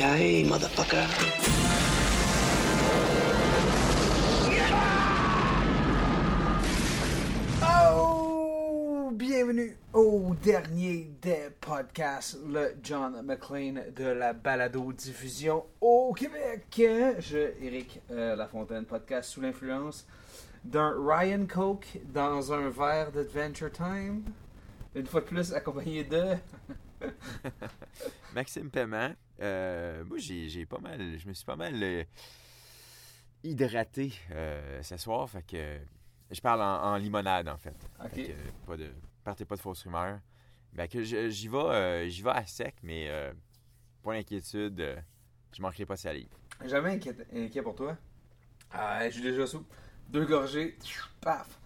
Yippee-ki-yay, motherfucker. Oh! Bienvenue au dernier des podcasts, le John McLean de la balado-diffusion au Québec. Je, Eric euh, Lafontaine, podcast sous l'influence d'un Ryan Coke dans un verre d'Adventure Time. Une fois de plus, accompagné de. Maxime Paiement, euh, moi j'ai j'ai pas mal, je me suis pas mal euh, hydraté euh, ce soir, fait que je parle en, en limonade en fait. Ok. Fait que, pas de, partez pas de fausses rumeurs. Ben que j'y vais, euh, j'y vais à sec, mais euh, pas d'inquiétude, je manquerai pas de salive. Jamais inquiet, inquiet pour toi? Ah, je suis déjà sous. Deux gorgées, paf.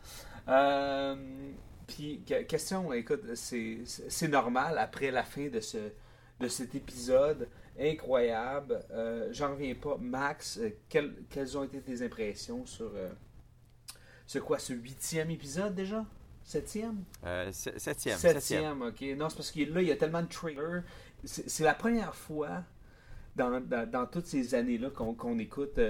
Puis, que- question, écoute, c'est c'est normal après la fin de, ce, de cet épisode incroyable. Euh, J'en reviens pas. Max, euh, quelles, quelles ont été tes impressions sur euh, ce quoi, ce huitième épisode déjà? Septième? Se- septième, septième. Septième, ok. Non, c'est parce que là, il y a tellement de trailers. C'est la première fois dans, dans, dans toutes ces années-là qu'on écoute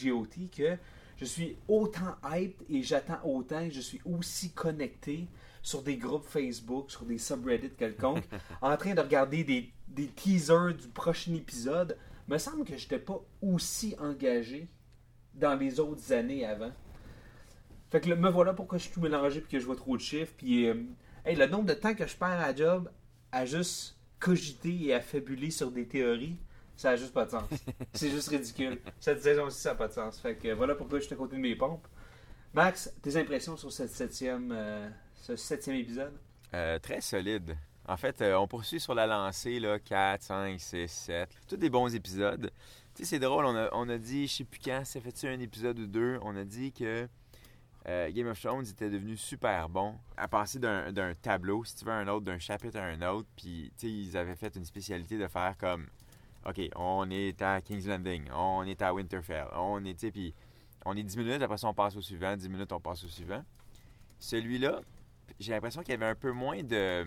GOT que je suis autant hyped et j'attends autant et je suis aussi connecté sur des groupes Facebook, sur des subreddits quelconques, en train de regarder des, des teasers du prochain épisode. Me semble que j'étais pas aussi engagé dans les autres années avant. Fait que là, me voilà pourquoi je suis tout mélangé puis que je vois trop de chiffres. Puis euh, hey, le nombre de temps que je perds à job à juste cogiter et à fabuler sur des théories, ça a juste pas de sens. C'est juste ridicule. Cette saison-ci, ça n'a pas de sens. Fait que euh, voilà pourquoi je suis à côté de mes pompes. Max, tes impressions sur cette septième, euh, ce septième épisode? Euh, très solide. En fait, euh, on poursuit sur la lancée, là, 4, 5, 6, 7. Tous des bons épisodes. Tu sais, c'est drôle, on a, on a dit, je sais plus quand, ça fait-tu un épisode ou deux, on a dit que euh, Game of Thrones était devenu super bon à passer d'un tableau, si tu veux, à un autre, d'un chapitre à un autre. Puis, tu sais, ils avaient fait une spécialité de faire comme, OK, on est à King's Landing, on est à Winterfell, on est, tu sais, puis on est 10 minutes, après ça, on passe au suivant, 10 minutes, on passe au suivant. Celui-là, j'ai l'impression qu'il y avait un peu moins de,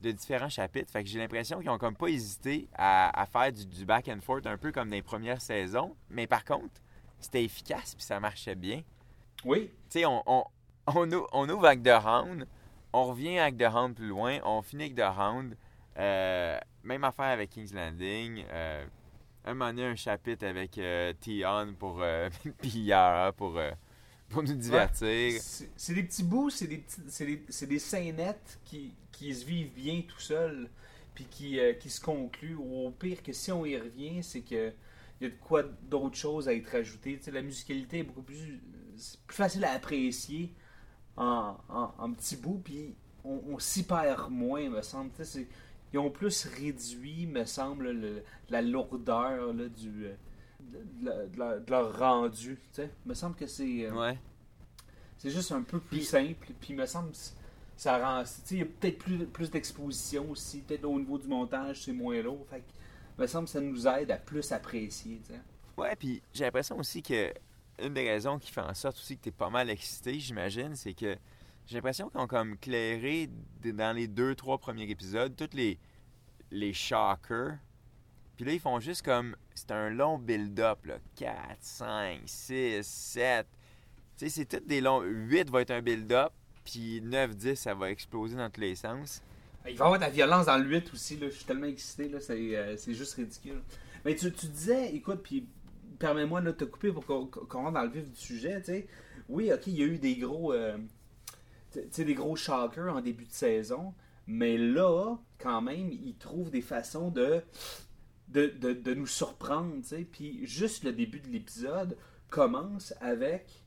de différents chapitres. Fait que j'ai l'impression qu'ils ont comme pas hésité à, à faire du, du back and forth un peu comme dans les premières saisons. Mais par contre, c'était efficace puis ça marchait bien. Oui. Tu sais, on, on, on, on ouvre avec The Hound, on revient avec The Hound plus loin, on finit avec The Hound. Euh, même affaire avec King's Landing. Euh, un moment donné, un chapitre avec euh, Tion pour puis Yara pour, pour nous divertir. C'est c'est des petits bouts, c'est des, des, c'est des scénettes qui, qui se vivent bien tout seuls, puis qui, euh, qui se concluent. Ou au pire, que si on y revient, c'est que il y a de quoi d'autres choses à être ajoutées. Tu sais, la musicalité est beaucoup plus, plus facile à apprécier en, en, en petits bouts, puis on, on s'y perd moins, me semble. Ils ont plus réduit, me semble, le- la lourdeur là, du, euh, de, la- de la- de leur rendu. Tu sais, me semble que c'est. euh, Ouais. c'est juste un peu plus simple. Puis il me semble que ça rend. Il y a peut-être plus, plus d'exposition aussi. Peut-être au niveau du montage, c'est moins lourd. Fait que, il me semble que ça nous aide à plus apprécier. tu sais. Ouais, puis j'ai l'impression aussi que une des raisons qui fait en sorte aussi que tu es pas mal excité, j'imagine, c'est que j'ai l'impression qu'ils ont comme clairé dans les deux, trois premiers épisodes tous les, les shockers. Puis là, ils font juste comme. C'est un long build-up, là. 4, 5, 6, 7. Tu sais, c'est tout des longs. 8 va être un build-up, puis 9, 10, ça va exploser dans tous les sens. Il va y avoir de la violence dans le 8 aussi. Là. Je suis tellement excité. là, C'est euh, c'est juste ridicule. Mais tu, tu disais, écoute, puis permets-moi de te couper pour qu'on qu'on rentre dans le vif du sujet. tu sais. Oui, ok, il y a eu des gros. euh, tu sais, des gros shockers en début de saison. Mais là, quand même, ils trouvent des façons de, de, de, de nous surprendre. tu sais. Puis juste le début de l'épisode commence avec.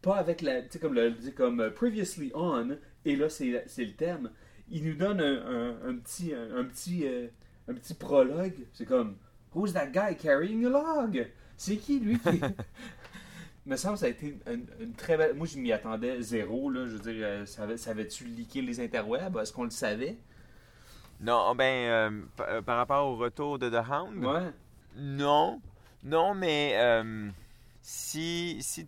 Pas avec la. Tu sais, comme le dit comme euh, Previously On, et là, c'est le thème. Il nous donne un, un- un petit. Un, un petit euh, un petit prologue. C'est comme Who's that guy carrying a log? C'est qui lui qui. me semble que ça a été une, une très belle. Moi, je m'y attendais zéro. Là. Je veux dire, euh, ça avait- ça avait-tu leaké les interwebs? Est-ce qu'on le savait? Non, ben, euh, euh, par rapport au retour de The Hound, Ouais. non. Non, mais euh, si, si,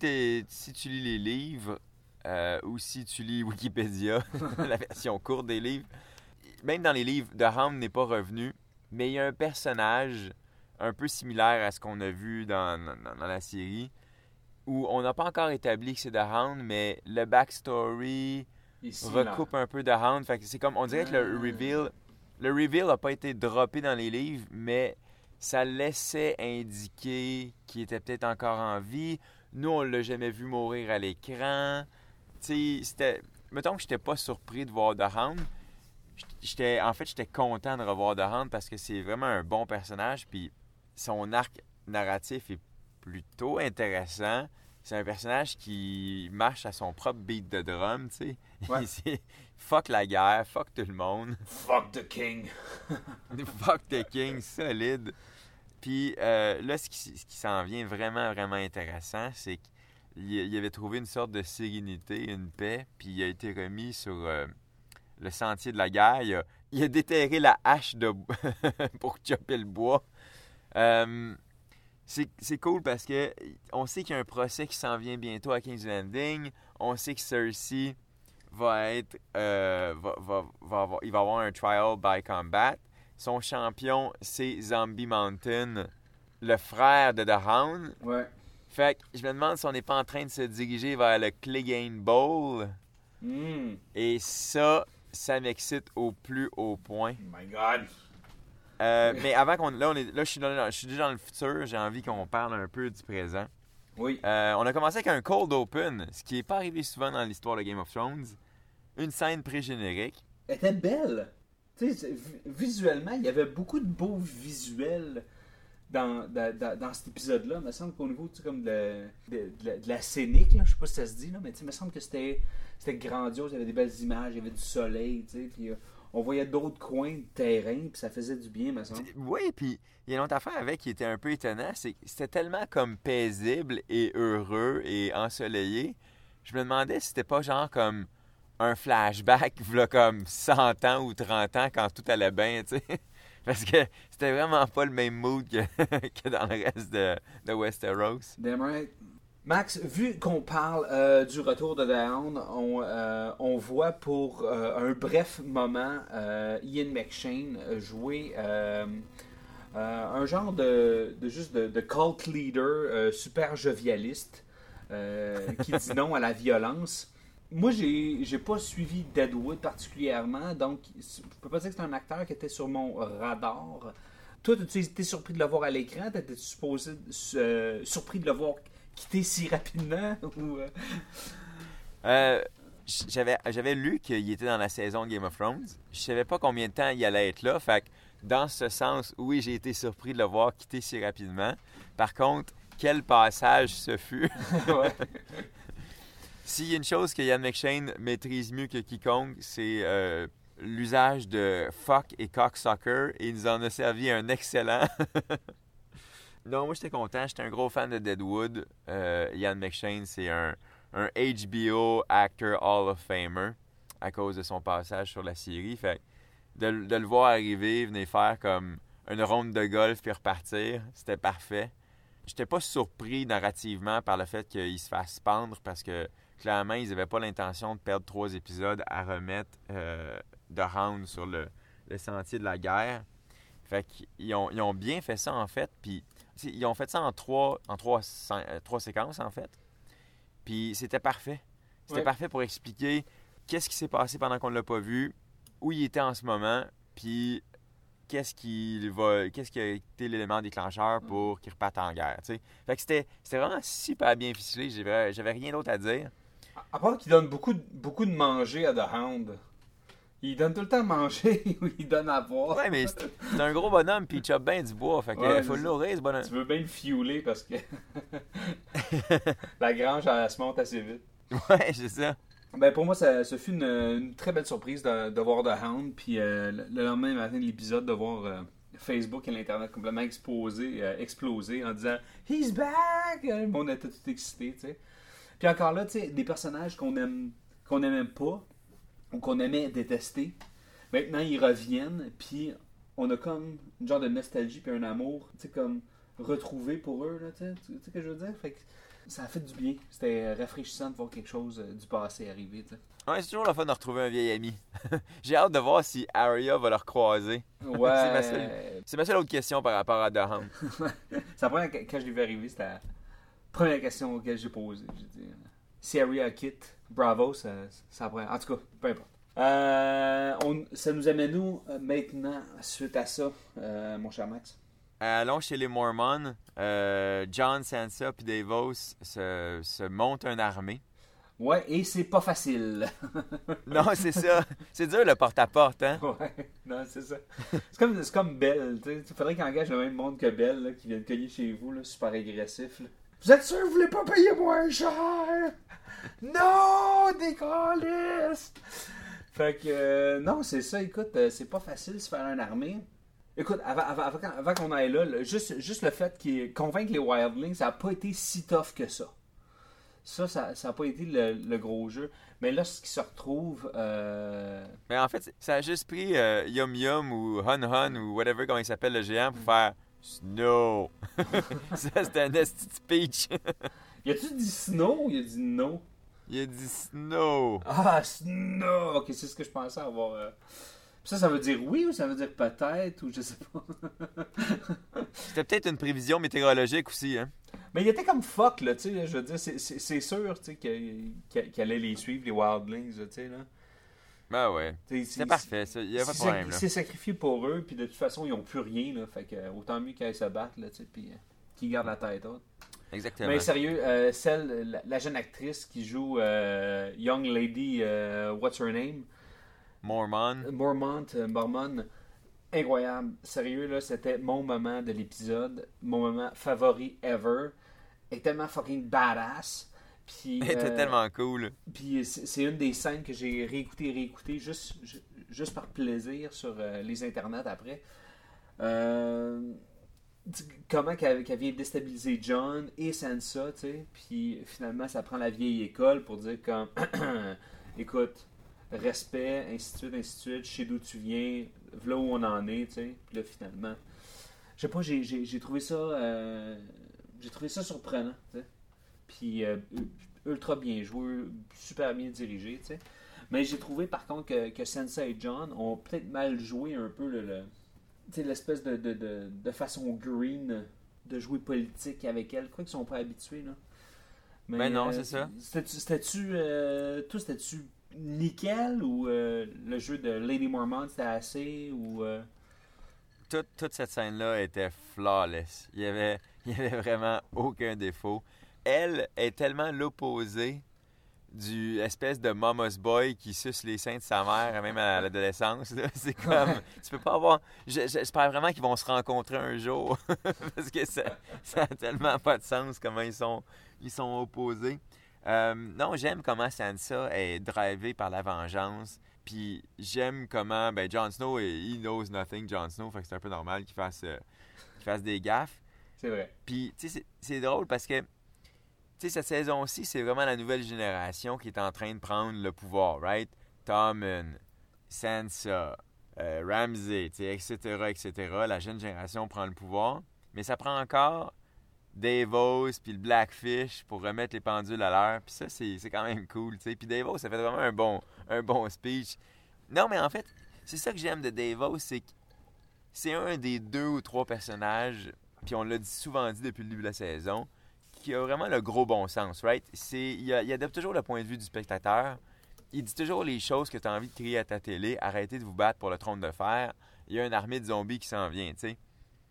si tu lis les livres euh, ou si tu lis Wikipédia, la version courte des livres, même dans les livres, The Hound n'est pas revenu, mais il y a un personnage un peu similaire à ce qu'on a vu dans, dans- dans la série où on n'a pas encore établi que c'est The Hound, mais le backstory, Ici, recoupe un peu de Hound. Fait que c'est comme, on dirait que le Ah. reveal, le reveal n'a pas été droppé dans les livres, mais ça laissait indiquer qu'il était peut-être encore en vie. Nous, on l'a jamais vu mourir à l'écran. Tu c'était... Mettons que j'étais pas surpris de voir The Hound. J'étais, en fait, j'étais content de revoir The Hound parce que c'est vraiment un bon personnage. Puis son arc narratif est plutôt intéressant. C'est un personnage qui marche à son propre beat de drum, tu sais. Ouais. Fuck la guerre, fuck tout le monde. Fuck the king. Fuck the King, solide. Puis euh, là, ce qui, s'en vient vraiment, vraiment intéressant, c'est qu'il il avait trouvé une sorte de sérénité, une paix, puis il a été remis sur euh, le sentier de la guerre. Il a, il a déterré la hache de, pour chopper le bois. Euh, c'est c'est cool parce que on sait qu'il y a un procès qui s'en vient bientôt à King's Landing. On sait que Cersei va être. euh, va, va- va avoir- il va avoir un trial by combat. Son champion, c'est Zombie Mountain, le frère de The Hound. Ouais. Fait que je me demande si on n'est pas en train de se diriger vers le Clegane Bowl. Hmm. Et ça, ça m'excite au plus haut point. Oh my god. Euh, mais avant qu'on. Là, on est, là je, suis dans- je suis déjà dans le futur. J'ai envie qu'on parle un peu du présent. Oui. Euh, on a commencé avec un cold open, ce qui n'est pas arrivé souvent dans l'histoire de Game of Thrones. Une scène pré-générique. Elle était belle. Visuellement, il y avait beaucoup de beaux visuels dans, dans, cet épisode-là. Il me semble qu'au niveau comme de, de- de la, de la scénique, je sais pas si ça se dit, là, mais il me semble que c'était grandiose. Il y avait des belles images, il y avait du soleil, puis euh, on voyait d'autres coins de terrain, puis ça faisait du bien, me semble. Oui, puis il y a une autre affaire avec qui était un peu étonnant, c'est que c'était tellement comme paisible et heureux et ensoleillé. Je me demandais si c'était pas genre comme un flashback, v'là comme 100 ans ou 30 ans quand tout allait bien, tu sais. Parce que c'était vraiment pas le même mood que, que dans le reste de, de Westeros. Damn right. Max, vu qu'on parle euh, du retour de Down, on, euh, on voit pour euh, un bref moment Ian McShane jouer un genre de, de juste de, de cult leader super jovialiste qui dit non à la violence. Moi, j'ai j'ai pas suivi Deadwood particulièrement, donc je peux pas dire que c'est un acteur qui était sur mon radar. Toi, tu été surpris de le voir à l'écran? T'étais supposé euh, surpris de le voir quitter si rapidement? Ou, euh, Euh, j'avais, j'avais lu qu'il était dans la saison Game of Thrones. Je savais pas combien de temps il allait être là. Fait que dans ce sens, oui, j'ai été surpris de le voir quitter si rapidement. Par contre, quel passage ce fut? ouais. S'il y a une chose que Ian McShane maîtrise mieux que quiconque, c'est euh, l'usage de fuck et cocksucker. Et il nous en a servi un excellent. non, moi j'étais content. J'étais un gros fan de Deadwood. Euh, Ian McShane, c'est un, HBO Actor Hall of Famer à cause de son passage sur la série. Fait de, de le voir arriver, venir faire comme une ronde de golf puis repartir, c'était parfait. J'étais pas surpris narrativement par le fait qu'il se fasse pendre parce que clairement, ils n'avaient pas l'intention de perdre trois épisodes à remettre euh, de Hound sur le, le sentier de la guerre. Fait qu'ils ont, ils ont bien fait ça en fait. Puis ils ont fait ça en trois, en trois, euh, trois séquences en fait. Puis c'était parfait. C'était Ouais. parfait pour expliquer qu'est-ce qui s'est passé pendant qu'on ne l'a pas vu, où il était en ce moment, puis qu'est-ce qui va qu'est-ce qui a été l'élément déclencheur pour qu'il reparte en guerre. Fait que c'était c'était vraiment super bien ficelé, j'avais j'avais rien d'autre à dire. À part qu'il donne beaucoup, de- beaucoup de manger à The Hound. Il donne tout le temps à manger ou il donne à boire. Ouais, mais c'est un gros bonhomme puis il chope bien du bois, fait que Ouais, faut le nourrir ce bonhomme. Tu veux bien le fiouler parce que la grange, elle, se monte assez vite. Ouais, c'est ça. Ben pour moi, ça, ça fut une, une très belle surprise de, de voir The Hound, puis euh, le le lendemain matin de l'épisode, de voir euh, Facebook et l'Internet complètement explosé, euh, explosé en disant He's back! Le monde était tout excité, tu sais. Puis encore là, tu sais, des personnages qu'on aime qu'on n'aimait pas ou qu'on aimait détester, maintenant ils reviennent, puis on a comme une genre de nostalgie puis un amour, tu sais, comme retrouvé pour eux, là, tu sais, tu sais ce que je veux dire? Fait que ça a fait du bien. C'était rafraîchissant de voir quelque chose euh, du passé arriver, tu sais. Ouais, c'est toujours le fun de retrouver un vieil ami. J'ai hâte de voir si Arya va le recroiser. Ouais. c'est, ma seule, c'est ma seule autre question par rapport à c'est la première quand je l'ai vu arriver, c'était première question auquel j'ai posée. J'ai dit euh, quitte, bravo, ça, ça prend. En tout cas, peu importe. Euh, on- ça nous amène nous maintenant, suite à ça, euh, mon cher Max? Allons chez les Mormons. Euh, John, Sansa puis Davos se, se montent une armée. Ouais, et c'est pas facile. Non, c'est ça. C'est dur le porte-à-porte, hein? ouais, non, c'est ça. C'est comme, Belle, tu sais. Il faudrait qu'il engage le même monde que Belle, là, qui vient de cogner chez vous, là, super agressif. là. Vous êtes sûr que vous voulez pas payer moins cher? Non, décaliste! Fait que, euh, non, c'est ça, écoute, euh, c'est pas facile de se faire une armée. Écoute, avant, avant, avant, qu'on- aille là, le- juste, juste le fait qu'il convaincre les Wildlings, ça a pas été si tough que ça. Ça, ça, ça a pas été le, le gros jeu. Mais là, ce qui se retrouve, euh, Mais en fait, ça a juste pris euh, Yum Yum ou Hun Hun ou whatever comment il s'appelle le géant pour faire Snow. ça, c'était un esti de speech. y a-tu dit snow ou y a dit no? il a dit Snow. Ah, snow! Ok, c'est ce que je pensais avoir. euh. Ça, ça veut dire oui ou ça veut dire peut-être ou je sais pas. C'était peut-être une prévision météorologique aussi, hein? Mais il était comme fuck, là, tu sais. Je veux dire, c'est- c'est c'est sûr, tu sais, qu'il allait les suivre, les Wildlings, tu sais, là. Ben ouais. C'est parfait, ça. Il n'y a pas de il s'est- problème, Il là. s'est sacrifié pour eux, puis de toute façon, ils ont plus rien, là. Fait que euh, autant mieux qu'ils se battre, là, puis euh, qu'ils gardent la tête haute. Exactement. Mais sérieux, euh, celle, la, la jeune actrice qui joue euh, Young Lady, what's her name? Mormon. Mormont, Mormon, incroyable. Sérieux, là, c'était mon moment de l'épisode, mon moment favori ever. Elle est tellement fucking badass. Puis, Elle était euh, tellement cool. puis c'est c'est une des scènes que j'ai réécouté, réécouté juste, ju- juste par plaisir sur euh, les internets après. Euh, comment qu'elle qu'elle vient déstabiliser John et Sansa, tu sais. Puis finalement, ça prend la vieille école pour dire comme, écoute, respect, ainsi de suite, ainsi de suite, je sais d'où tu viens, voilà où on en est, tu sais. Puis là, finalement, je sais pas, j'ai- trouvé ça, euh, j'ai trouvé ça surprenant, tu sais. Puis euh, ultra bien joué, super bien dirigé, tu sais. Mais j'ai trouvé par contre que, que Sansa et John ont peut-être mal joué un peu le, l'espèce de, de, de, de façon green de jouer politique avec elle. Quoi qu'ils sont pas habitués, là. Mais, Ben non, euh, c'est ça. C'était-tu, euh, toi, c'était-tu nickel ou euh, le jeu de Lady Mormont c'était assez ou Toute, toute cette scène-là était flawless. Il y avait, il y avait vraiment aucun défaut. Elle est tellement l'opposé du espèce de mama's boy qui suce les seins de sa mère, même à l'adolescence. C'est comme, tu peux pas avoir... je- J'espère vraiment qu'ils vont se rencontrer un jour, parce que ça, ça a tellement pas de sens comment ils sont, ils sont opposés. Euh, non, j'aime comment Sansa est drivée par la vengeance. Puis j'aime comment ben Jon Snow, he knows nothing, Jon Snow, fait que c'est un peu normal qu'il fasse, euh, qu'il fasse des gaffes. c'est vrai. Puis, tu sais, c'est- drôle parce que, sais, cette saison-ci, c'est vraiment la nouvelle génération qui est en train de prendre le pouvoir, right? Tommen, Sansa, euh, sais, etc., etc. La jeune génération prend le pouvoir. Mais ça prend encore Davos puis le Blackfish pour remettre les pendules à l'heure. Puis ça, c'est c'est quand même cool, tu. Puis Davos, ça fait vraiment un bon, un bon speech. Non, mais en fait, c'est ça que j'aime de Davos, c'est que c'est un des deux ou trois personnages, puis on l'a souvent dit depuis le début de la saison, qui a vraiment le gros bon sens, right? C'est, il, adopte toujours le point de vue du spectateur. Il dit toujours les choses que tu as envie de crier à ta télé. Arrêtez de vous battre pour le trône de fer. Il y a une armée de zombies qui s'en vient, tu sais.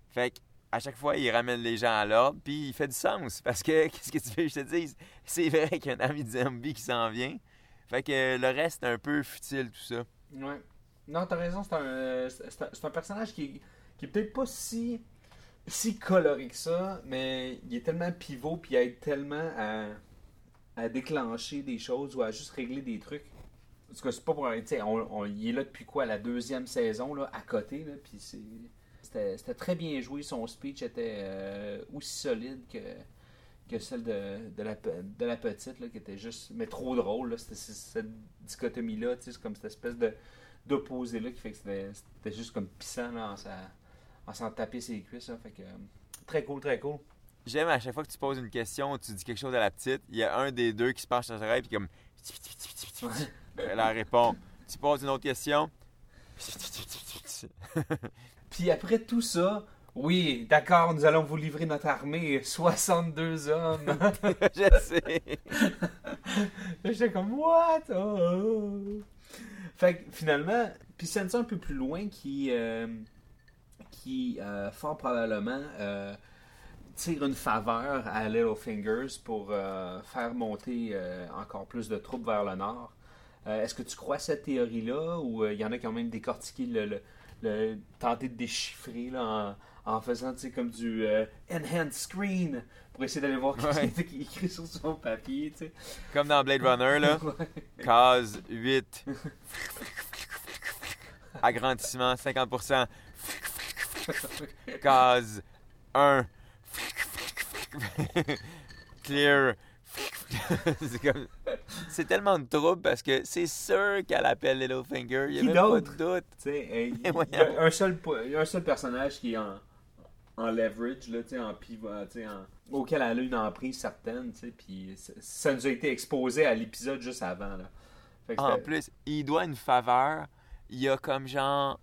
Fait que, à chaque fois, il ramène les gens à l'ordre, puis il fait du sens. Parce que, qu'est-ce que tu veux que je te dise? C'est vrai qu'il y a une armée de zombies qui s'en vient. Fait que le reste, c'est un peu futile, tout ça. Ouais. Non, t'as raison, c'est un, c'est un, un personnage qui, est- qui est peut-être pas si, si coloré que ça, mais il est tellement pivot puis il aide tellement à, à déclencher des choses ou à juste régler des trucs. Parce que c'est pas pour. Sais, on, on- il est là depuis quoi, la deuxième saison, là, à côté, là, puis c'est. C'était très bien joué. Son speech était euh, aussi solide que, que celle de, de, la, petite, là, qui était juste, mais trop drôle. là. C'était cette dichotomie-là, c'est comme cette espèce de d'opposé-là qui fait que c'était juste comme pissant là, sa- en s'en taper ses cuisses. là. Fait que, euh, très cool, très cool. J'aime à chaque fois que tu poses une question, tu dis quelque chose à la petite, il y a un des deux qui se penche sur l'oreille puis comme elle en répond. Tu poses une autre question. Puis après tout ça, oui, d'accord, nous allons vous livrer notre armée, 62 hommes. Je sais. J'étais comme, what? Oh. Fait que finalement, puis c'est ça un peu plus loin qui, euh, qui euh, fort probablement, euh, tire une faveur à Littlefingers pour euh, faire monter euh, encore plus de troupes vers le nord. Euh, Est-ce que tu crois cette théorie-là ou il y en a qui ont même décortiqué le, le, le- tenté de déchiffrer là, en, en faisant comme du enhanced screen pour essayer d'aller voir Ouais. ce qui est écrit sur son papier, tu sais. Comme dans Blade Runner, là. Ouais. Case 8. Agrandissement 50%. Case 1. Clear. c'est tellement de trouble parce que c'est sûr qu'elle appelle Littlefinger. Il y a Qui même pas de doute. Y, a un seul, un seul personnage qui est en, en leverage, là, en pivot, en- auquel elle a une emprise certaine, puis ça, nous a été exposé à l'épisode juste avant, là. En plus, il doit une faveur. Il y a comme genre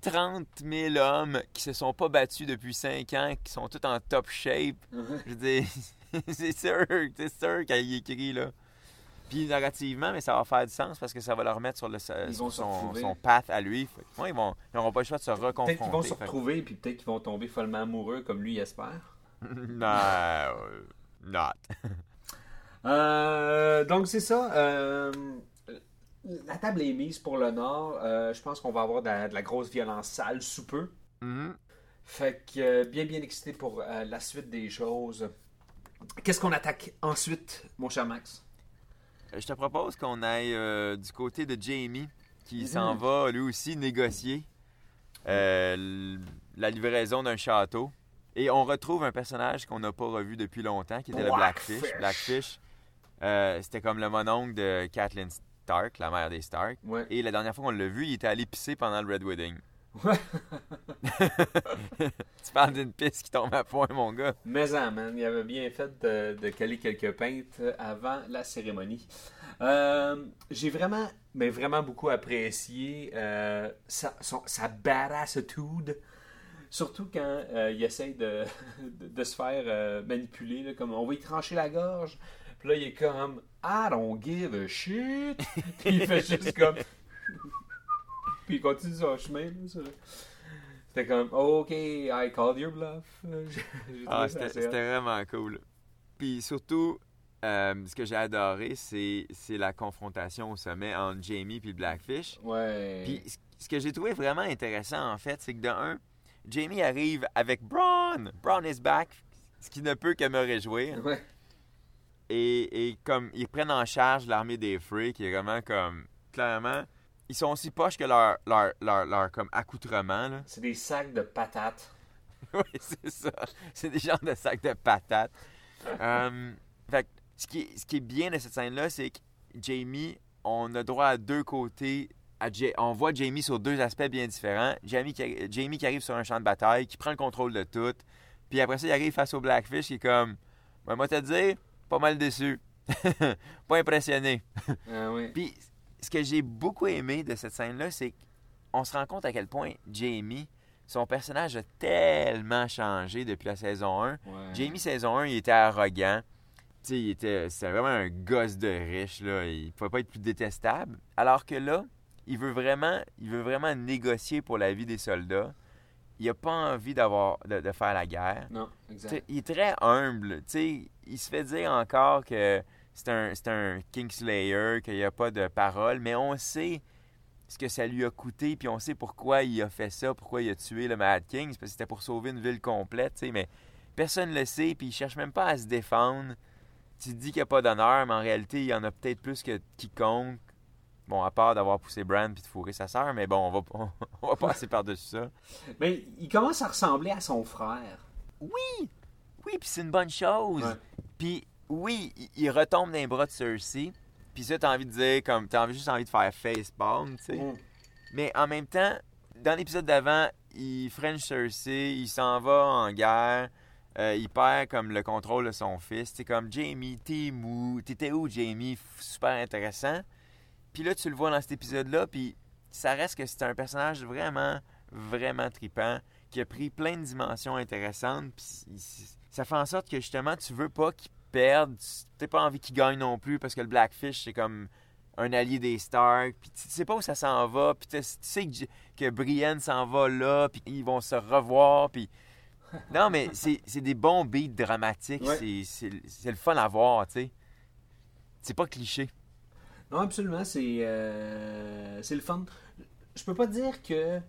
30 000 hommes qui se sont pas battus depuis 5 ans, qui sont tous en top shape. Je dire, c'est sûr, c'est sûr qu'il écrit là. Puis narrativement, mais ça va faire du sens parce que ça va leur mettre sur, le, Ils sur vont se son, path à lui. Fait ouais, ils vont, ils n'auront pas le choix de se reconfronter. Peut-être qu'ils vont se Fait retrouver, puis peut-être qu'ils vont tomber follement amoureux, comme lui il espère. non, euh, not. Euh, donc c'est ça. euh, la table est mise pour le Nord. Euh, je pense qu'on va avoir de la, de la grosse violence sale sous peu. Mhm. Fait que euh, bien bien excité pour euh, la suite des choses. Qu'est-ce qu'on attaque ensuite, mon cher Max? Je te propose qu'on aille euh, du côté de Jamie, qui Mhm. s'en va lui aussi négocier la livraison d'un château. Et on retrouve un personnage qu'on n'a pas revu depuis longtemps, qui était le Blackfish. Blackfish. C'était comme le mononcle de Kathleen Stark, la mère des Stark. Ouais. Et la dernière fois qu'on l'a vu, il était allé pisser pendant le Red Wedding. Ouais. tu parles d'une piste qui tombe à point, mon gars. Mais en, man, il avait bien fait de, de caler quelques pintes avant la cérémonie. Euh, J'ai vraiment, mais vraiment beaucoup apprécié euh, sa, son- sa badassitude. Surtout quand euh, il essaye de, de, de se faire manipuler, là, comme on va y trancher la gorge. Puis là, il est comme I don't give a shit. Puis il fait juste comme. Puis il continue son chemin. C'était comme OK, I called your bluff. Ah, c'était vraiment cool. Puis surtout, euh, ce que j'ai adoré, c'est la confrontation au sommet entre Jamie et le Blackfish. Ouais. Puis ce- ce que j'ai trouvé vraiment intéressant, en fait, c'est que de un, Jamie arrive avec Braun. Braun is back, ce qui ne peut que me réjouir. Ouais. Et, et comme ils prennent en charge l'armée des Free, qui est vraiment comme, clairement, ils sont aussi poches que leur, leur, leur, leur comme accoutrement, là. C'est des sacs de patates. oui, c'est ça. C'est des genres de sacs de patates. Euh, fait ce qui, est, ce qui est bien de cette scène-là, c'est que Jamie, on a droit à deux côtés. À Ja- on voit Jamie sur deux aspects bien différents. Jamie qui, Jamie qui arrive sur un champ de bataille, qui prend le contrôle de tout. Puis après ça, il arrive face au Blackfish, qui est comme, ben, moi te dire, pas mal déçu. pas impressionné. Ah oui. Puis, ce que j'ai beaucoup aimé de cette scène-là, c'est qu'on se rend compte à quel point Jamie, son personnage a tellement changé depuis la saison 1. Ouais. Jamie, saison 1, il était arrogant. Tu sais, il était, c'était vraiment un gosse de riche, là. Il pouvait pas être plus détestable. Alors que là, il veut vraiment, il veut vraiment négocier pour la vie des soldats. Il a pas envie d'avoir, de, de faire la guerre. Non, exact. il est très humble. Il se fait dire encore que c'est un, un Kingslayer, qu'il n'y a pas de parole, mais on sait ce que ça lui a coûté, puis on sait pourquoi il a fait ça, pourquoi il a tué le Mad King. C'est parce que c'était pour sauver une ville complète, mais personne ne le sait, puis il cherche même pas à se défendre. Tu te dis qu'il n'y a pas d'honneur, mais en réalité, il y en a peut-être plus que quiconque. Bon, à part d'avoir poussé Bran puis de fourrer sa sœur, mais bon, on va, on, on va passer par-dessus ça. Mais il commence à ressembler à son frère. Oui! Oui, puis c'est une bonne chose. Puis oui, il, il retombe dans les bras de Cersei. Puis ça, t'as envie de dire, comme, t'as juste envie de faire facepalm, tu sais. Mm. Mais en même temps, dans l'épisode d'avant, il French Cersei, il s'en va en guerre, euh, il perd comme le contrôle de son fils. C'est comme Jamie, t'es mou, t'étais où Jamie? Super intéressant. Puis là, tu le vois dans cet épisode-là, puis ça reste que c'est un personnage vraiment, vraiment tripant, qui a pris plein de dimensions intéressantes. Puis ça fait en sorte que justement, tu veux pas qu'il perde, t'as pas envie qu'il gagne non plus, parce que le Blackfish, c'est comme un allié des Stark, puis tu sais pas où ça s'en va, puis tu sais que, que Brienne s'en va là, puis ils vont se revoir, puis... Non, mais c'est des bons beats dramatiques, Ouais. c'est le fun à voir, tu sais. C'est pas cliché. Non, absolument, c'est euh, c'est le fun. Je peux pas dire que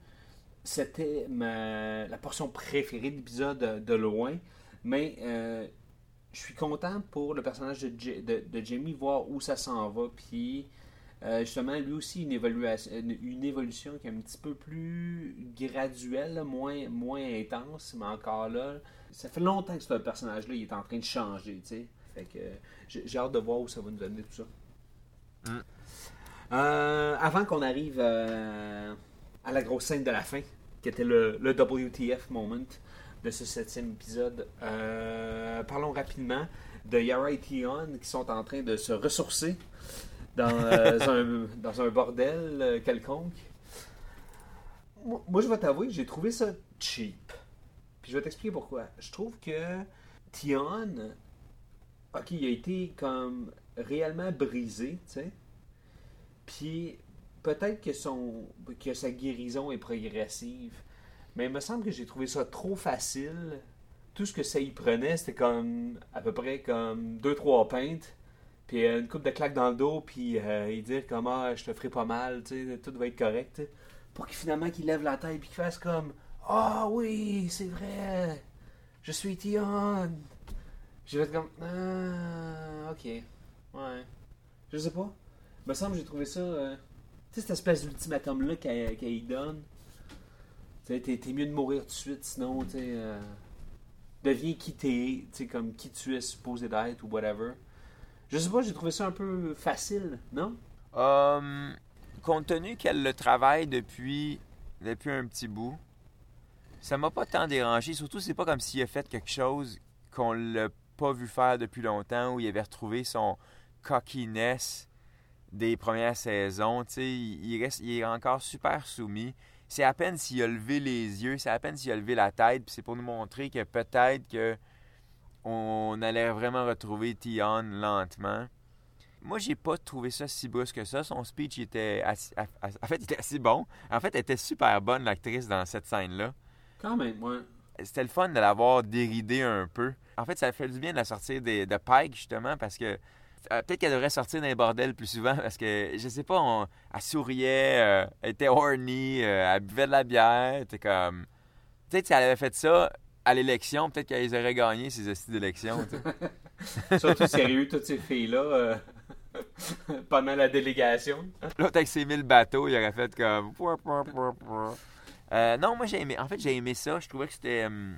c'était la portion préférée de l'épisode de, loin, mais euh, je suis content pour le personnage de, Ja- de, de Jamie, voir où ça s'en va, puis euh, justement, lui aussi, une, une, évolution qui est un petit peu plus graduelle, moins, moins intense, mais encore là, ça fait longtemps que ce personnage-là il est en train de changer, tu sais. Fait que j'ai hâte de voir où ça va nous amener tout ça. Euh, avant qu'on arrive euh, à la grosse scène de la fin, qui était le, le WTF moment de ce septième épisode, euh, parlons rapidement de Yara et Tion qui sont en train de se ressourcer dans, un, dans un bordel quelconque. Moi, moi, je vais t'avouer, j'ai trouvé ça cheap. Puis je vais t'expliquer pourquoi. Je trouve que Tion, ok, il a été comme réellement brisé, tu sais. Puis peut-être que son que sa guérison est progressive, mais il me semble que j'ai trouvé ça trop facile. Tout ce que ça y prenait, c'était comme à peu près comme deux trois pintes, puis euh, une coupe de claques dans le dos, puis euh, dire comme ah je te ferai pas mal, tu sais, tout va être correct, pour qu'il finalement qu'il lève la tête puis qu'il fasse comme ah oui c'est vrai, je suis Tion. J'ai fait comme ah ok ouais, je sais pas. Il me semble que j'ai trouvé ça. euh, tu sais, cette espèce d'ultimatum-là qu'elle qu'elle donne. Tu sais, t'es t'es mieux de mourir tout de suite, sinon, tu sais. euh, deviens qui t'es, tu sais, comme qui tu es supposé d'être ou whatever. Je sais pas, j'ai trouvé ça un peu facile, non? Hum, compte tenu qu'elle le travaille depuis, depuis un petit bout, ça m'a pas tant dérangé. Surtout, c'est pas comme s'il a fait quelque chose qu'on l'a pas vu faire depuis longtemps, où il avait retrouvé son cockiness des premières saisons. Tu sais, il, il reste, il est encore super soumis. C'est à peine s'il a levé les yeux, c'est à peine s'il a levé la tête, puis c'est pour nous montrer que peut-être que on allait vraiment retrouver Tion lentement. Moi, j'ai pas trouvé ça si brusque que ça. Son speech il était assez, en fait, il était assez bon. En fait, elle était super bonne, l'actrice, dans cette scène-là. Quand même, ouais. C'était le fun de l'avoir déridée un peu. En fait, ça fait du bien de la sortir des- de Pike, justement, parce que euh, peut-être qu'elle devrait sortir d'un bordel plus souvent, parce que, je sais pas, on- elle souriait, euh, elle était horny, euh, elle buvait de la bière, était comme... Peut-être si elle avait fait ça à l'élection, peut-être qu'elle aurait gagné ces astuces d'élection. Surtout eu toutes ces filles-là euh, pendant la délégation. L'autre avec ses mille bateaux, il aurait fait comme. Non, moi j'ai aimé. En fait, j'ai aimé ça. Je trouvais que c'était. hum,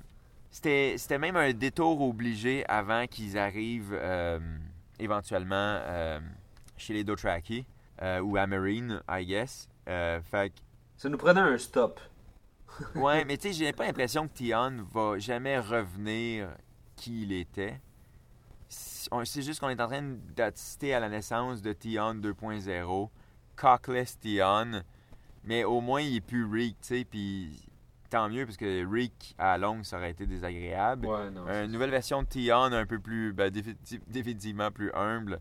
C'était, c'était même un détour obligé avant qu'ils arrivent éventuellement euh, chez les Dothraki euh, ou à Marine, I guess. Euh, fait que- Ça nous prenait un stop. ouais, mais tu sais, j'ai pas l'impression que Tion va jamais revenir qui il était. C'est juste qu'on est en train d'assister à la naissance de Tion 2.0, Cockless Tion, mais au moins il est plus Reek, tu sais, puis tant mieux parce que Reek à longue ça aurait été désagréable. Ouais, non. Une nouvelle version de Tion un peu plus, ben, définitiv- définitivement plus humble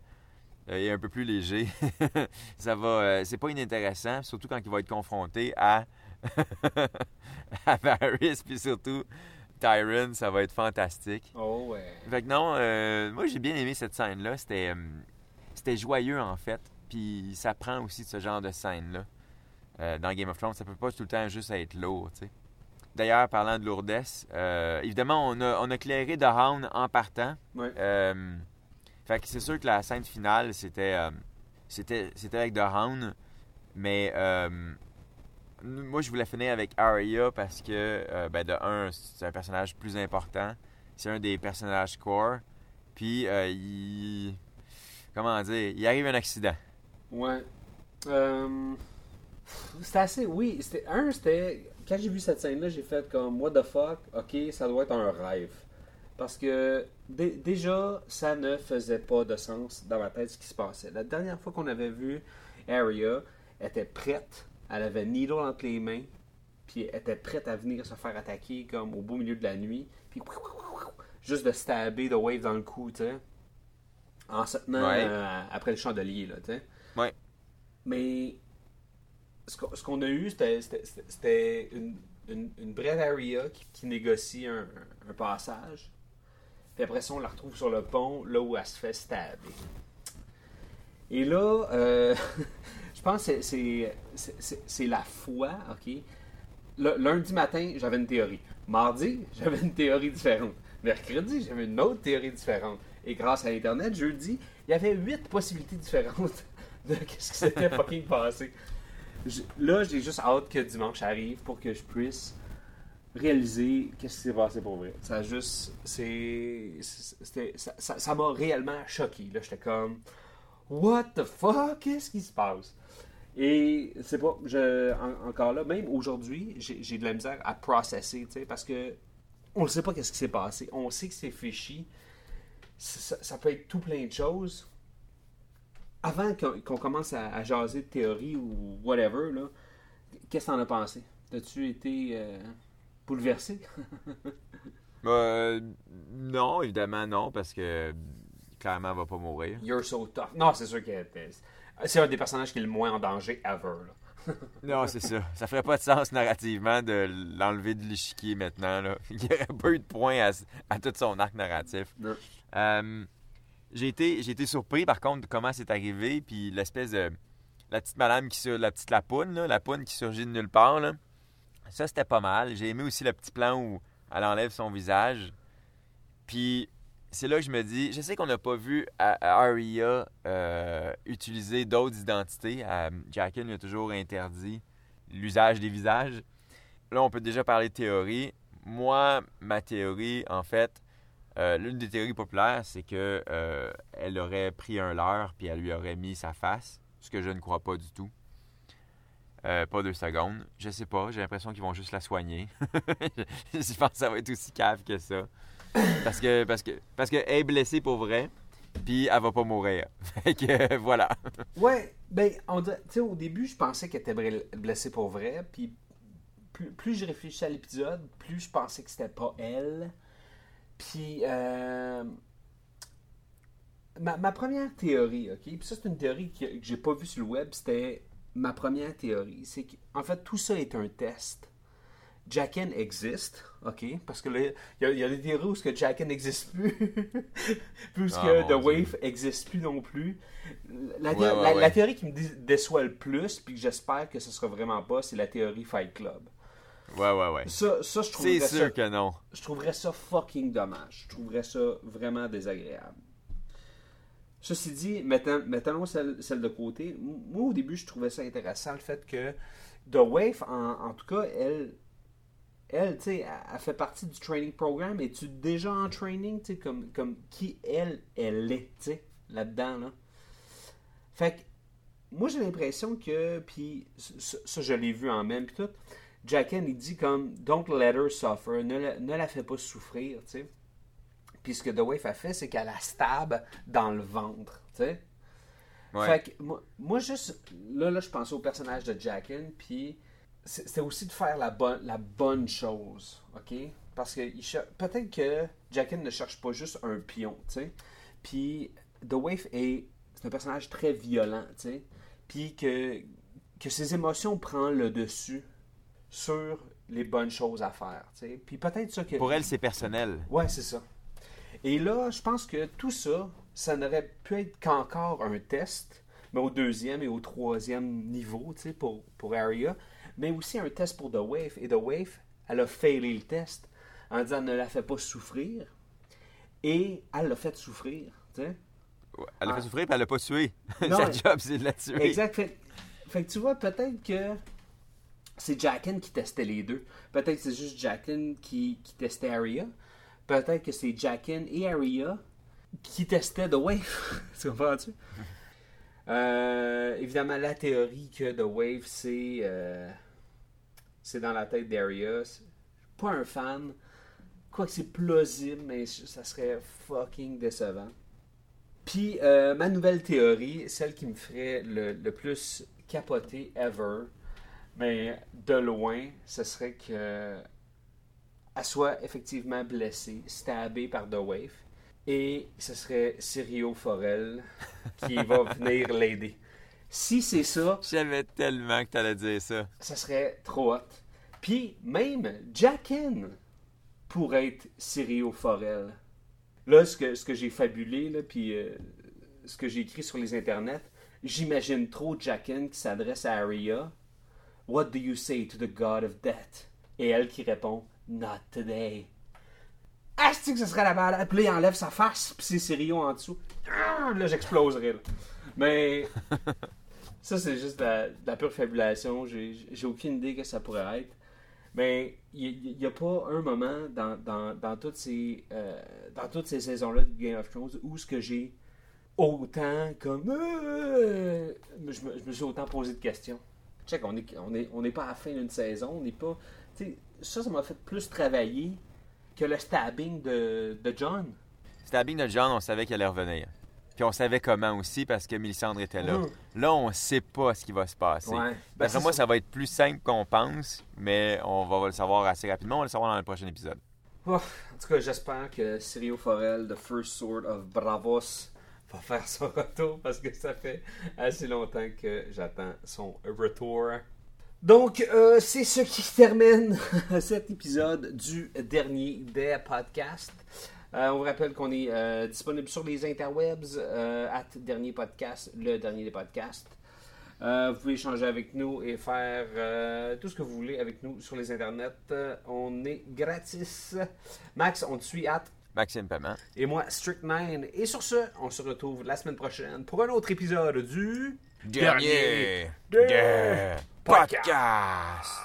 euh, et un peu plus léger. ça va, euh, c'est pas inintéressant, surtout quand il va être confronté à, à Varys, puis surtout Tyron, ça va être fantastique. Oh, ouais. Fait que non, euh, moi j'ai bien aimé cette scène-là. C'était, euh, c'était joyeux en fait. Puis ça prend aussi de ce genre de scène-là. Euh, dans Game of Thrones, ça peut pas tout le temps juste être lourd, tu sais. D'ailleurs, parlant de lourdesse, euh, évidemment, on a, on a clairé The Hound en partant. Ouais. Euh, fait que c'est sûr que la scène finale, c'était, euh, c'était, c'était avec The Hound. Mais euh, moi, je voulais finir avec Arya parce que, ben, de un, c'est un personnage plus important. C'est un des personnages core. Puis, euh, il. Comment dire Il arrive un accident. Ouais. C'était assez. Oui, c'était. Un, c'était. Quand j'ai vu cette scène-là, j'ai fait comme What the fuck, ok, ça doit être un rêve. Parce que dé- déjà, ça ne faisait pas de sens dans ma tête ce qui se passait. La dernière fois qu'on avait vu Arya, elle était prête. Elle avait Needle entre les mains. Puis elle était prête à venir se faire attaquer comme au beau milieu de la nuit. Puis juste de stabber The Wave dans le cou, tu sais. En se tenant Ouais. euh, après le chandelier, là, tu sais. Ouais. Mais ce qu'on ce a eu, c'était- une, une, une vraie Aria qui, qui négocie un, un passage. Puis après ça, on la retrouve sur le pont, là où elle se fait stabber. Et là, euh, je pense que c'est- la foi, OK? Le- lundi matin, j'avais une théorie. Mardi, j'avais une théorie différente. Mercredi, j'avais une autre théorie différente. Et grâce à Internet, jeudi, il y avait huit possibilités différentes de qu'est-ce qui s'était fucking passé. Là, j'ai juste hâte que dimanche arrive pour que je puisse réaliser qu'est-ce qui s'est passé pour vrai. Ça juste, c'est, ça, ça, m'a réellement choqué. Là, j'étais comme, what the fuck, qu'est-ce qui se passe? Et c'est pas, je, en- encore là, même aujourd'hui, j'ai, de la misère à processer, tu sais, parce que on ne sait pas qu'est-ce qui s'est passé. On sait que c'est fichi. Ça peut être tout plein de choses. Avant qu'on, commence à, à jaser de théorie ou whatever, là, qu'est-ce que t'en as pensé? As-tu été euh, bouleversé? Euh, non, évidemment, non, parce que clairement, elle va pas mourir. You're so tough. Non, c'est sûr que c'est un des personnages qui est le moins en danger ever. là. Non, c'est ça. Ça ferait pas de sens narrativement de l'enlever de l'échiquier maintenant. Là. Il n'y aurait pas eu de point à, à tout son arc narratif. Euh, j'ai été, j'ai été surpris par contre de comment c'est arrivé, puis l'espèce de. La petite madame qui sur la petite lapoune, là, la poune qui surgit de nulle part. Là. Ça, c'était pas mal. J'ai aimé aussi le petit plan où elle enlève son visage. Puis c'est là que je me dis, je sais qu'on n'a pas vu Arya euh, utiliser d'autres identités. Euh, Jaqen lui a toujours interdit l'usage des visages. Là, on peut déjà parler de théorie. Moi, ma théorie, en fait, euh, l'une des théories populaires, c'est que euh, elle aurait pris un leurre puis elle lui aurait mis sa face, ce que je ne crois pas du tout. Euh, pas deux secondes. Je sais pas, j'ai l'impression qu'ils vont juste la soigner. je pense que ça va être aussi cave que ça. Parce que parce que parce est blessée pour vrai, puis elle va pas mourir. Fait que voilà. Ouais, ben, on tu au début, je pensais qu'elle était blessée pour vrai, puis plus, plus je réfléchissais à l'épisode, plus je pensais que c'était pas elle. Puis, euh, ma, ma première théorie, ok, puis ça, c'est une théorie que, que j'ai pas vue sur le web, c'était ma première théorie, c'est qu'en fait, tout ça est un test. Jacken existe, ok, parce que là, il y, y a des théories où ce que Jacken n'existe plus, plus Ah, que The Dieu. Wave existe plus non plus. La, Ouais, thé- ouais, la- ouais. la théorie qui me dé- déçoit le plus, puis que j'espère que ce sera vraiment pas, c'est la théorie Fight Club. Ouais ouais ouais. Ça, ça je trouverais C'est ça, sûr que non. je trouverais ça fucking dommage. Je trouverais ça vraiment désagréable. Ceci dit, mettons, mettons celle, celle de côté. Moi, au début, je trouvais ça intéressant, le fait que The Wave, en, en tout cas, elle, elle, tu sais, elle, elle fait partie du training programme. Es-tu déjà en training, tu sais, comme, comme qui elle, elle est, tu sais, là-dedans, là? Fait que, moi, j'ai l'impression que, puis ça, ça, je l'ai vu en même, puis tout, Jacken, il dit comme, don't let her suffer, ne la, ne la fais pas souffrir, tu sais. Puis ce que The Wave a fait, c'est qu'elle la stab dans le ventre, tu sais. Ouais. Fait que moi, moi, juste, là, là, je pensais au personnage de Jacken, puis c'est- c'était aussi de faire la bonne, la bonne chose, ok? Parce que peut-être que Jacken ne cherche pas juste un pion, tu sais. Puis The Wave est un personnage très violent, tu sais. Puis que, que ses émotions prennent le dessus sur les bonnes choses à faire. Puis peut-être ça que... Pour elle, c'est personnel. Ouais, c'est ça. Et là, je pense que tout ça, ça n'aurait pu être qu'encore un test, mais au deuxième et au troisième niveau, tu sais, pour, pour Arya, mais aussi un test pour The Wave. Et The Wave, elle a failé le test en disant ne la fait pas souffrir. Et elle l'a fait souffrir, tu sais. Ouais. Elle a fait Ah. souffrir puis elle l'a pas tué. Sa job, c'est de la tuer. Exact. Fait, Fait que tu vois, peut-être que c'est Jackin qui testait les deux. Peut-être que c'est juste Jackin qui, qui testait Aria. Peut-être que c'est Jackin et Aria qui testaient The Wave. tu comprends-tu? Euh, évidemment, la théorie que The Wave, c'est euh, dans la tête d'Aria. Pas un fan. Quoique c'est plausible, mais ça serait fucking décevant. Puis, euh, ma nouvelle théorie, celle qui me ferait le plus capoter ever, mais de loin, ce serait que elle soit effectivement blessée, stabbée par The Wave, et ce serait Sirio Forel qui va venir l'aider. Si c'est ça, Je savais tellement que t'allais dire ça. ça serait trop hot. Puis même Jackin pourrait être Sirio Forel. Là, ce que, ce que j'ai fabulé, là, puis euh, ce que j'ai écrit sur les internets, j'imagine trop Jackin qui s'adresse à Arya. What do you say to the god of death? Et elle qui répond, Not today. C'est que ce serait la balle? Puis là, il enlève sa face, puis c'est Sirio en dessous. Ah, là, j'exploserais. là. Mais ça, c'est juste de la, de la pure fabulation. J'ai j'ai aucune idée que ça pourrait être. Mais il n'y a pas un moment dans, dans, dans toutes ces euh, dans toutes ces saisons-là de Game of Thrones où ce que j'ai autant comme euh, je, me, je me suis autant posé de questions. Check, on est on est on n'est pas à la fin d'une saison, on n'est pas tu sais, ça ça m'a fait plus travailler que le stabbing de, de John. Stabbing de John, on savait qu'elle allait revenir. Puis on savait comment aussi parce que Mélissandre était là. Mhm. Là, on sait pas ce qui va se passer. Ouais. Ben, D'aprre c'est moi, ça. ça va être plus simple qu'on pense, mais on va le savoir assez rapidement. On va le savoir dans le prochain épisode. En tout cas, j'espère que Sirio Forel, The First Sword of Bravos, faire son retour parce que ça fait assez longtemps que j'attends son retour. Donc, euh, c'est ce qui termine cet épisode du dernier des podcasts. Euh, on vous rappelle qu'on est euh, disponible sur les interwebs, at dernier podcast, le dernier des podcasts. Vous pouvez échanger avec nous et faire tout ce que vous voulez avec nous sur les internets. On est gratis. Max, on te suit at Maxime Paiement. et moi Strict9. Et sur ce, on se retrouve la semaine prochaine pour un autre épisode du Dernier podcasts. podcasts.